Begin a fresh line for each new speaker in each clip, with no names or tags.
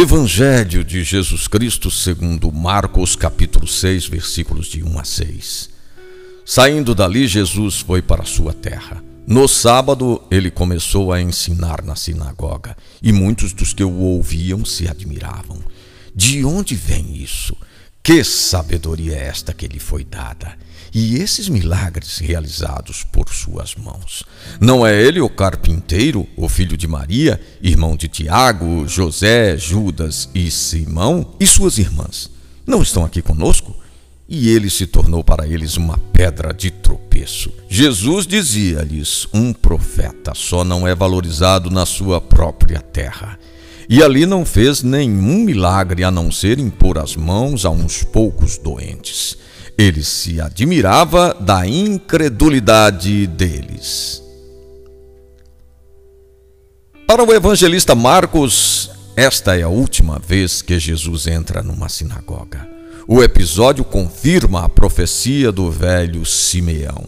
Evangelho de Jesus Cristo segundo Marcos capítulo 6, versículos de 1 a 6. Saindo dali, Jesus foi para sua terra. No sábado, ele começou a ensinar na sinagoga, e muitos dos que o ouviam se admiravam. De onde vem isso? Que sabedoria é esta que lhe foi dada? E esses milagres realizados por suas mãos. Não é ele o carpinteiro, o filho de Maria, irmão de Tiago, José, Judas e Simão? E suas irmãs? Não estão aqui conosco? E ele se tornou para eles uma pedra de tropeço. Jesus dizia-lhes: um profeta só não é valorizado na sua própria terra. E ali não fez nenhum milagre a não ser impor as mãos a uns poucos doentes. Ele se admirava da incredulidade deles. Para o evangelista Marcos, esta é a última vez que Jesus entra numa sinagoga. O episódio confirma a profecia do velho Simeão.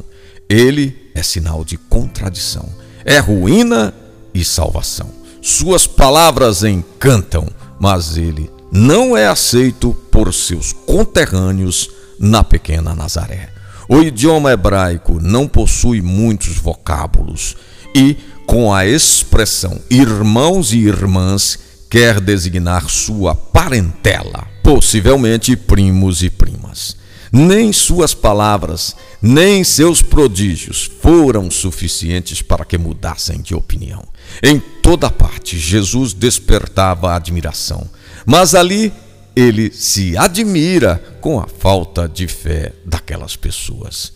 Ele é sinal de contradição, é ruína e salvação. Suas palavras encantam, mas ele não é aceito por seus conterrâneos na pequena Nazaré. O idioma hebraico não possui muitos vocábulos e, com a expressão irmãos e irmãs, quer designar sua parentela, possivelmente primos e primas. Nem suas palavras, nem seus prodígios foram suficientes para que mudassem de opinião. Em toda parte, Jesus despertava admiração, mas ali ele se admira com a falta de fé daquelas pessoas.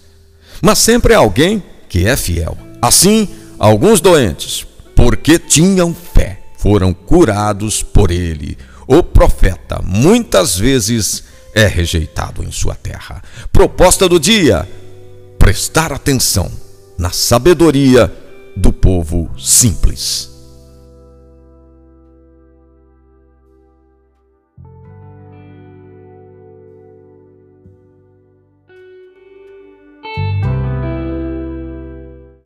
Mas sempre há alguém que é fiel. Assim, alguns doentes, porque tinham fé, foram curados por ele. O profeta, muitas vezes, é rejeitado em sua terra. Proposta do dia: prestar atenção na sabedoria do povo simples.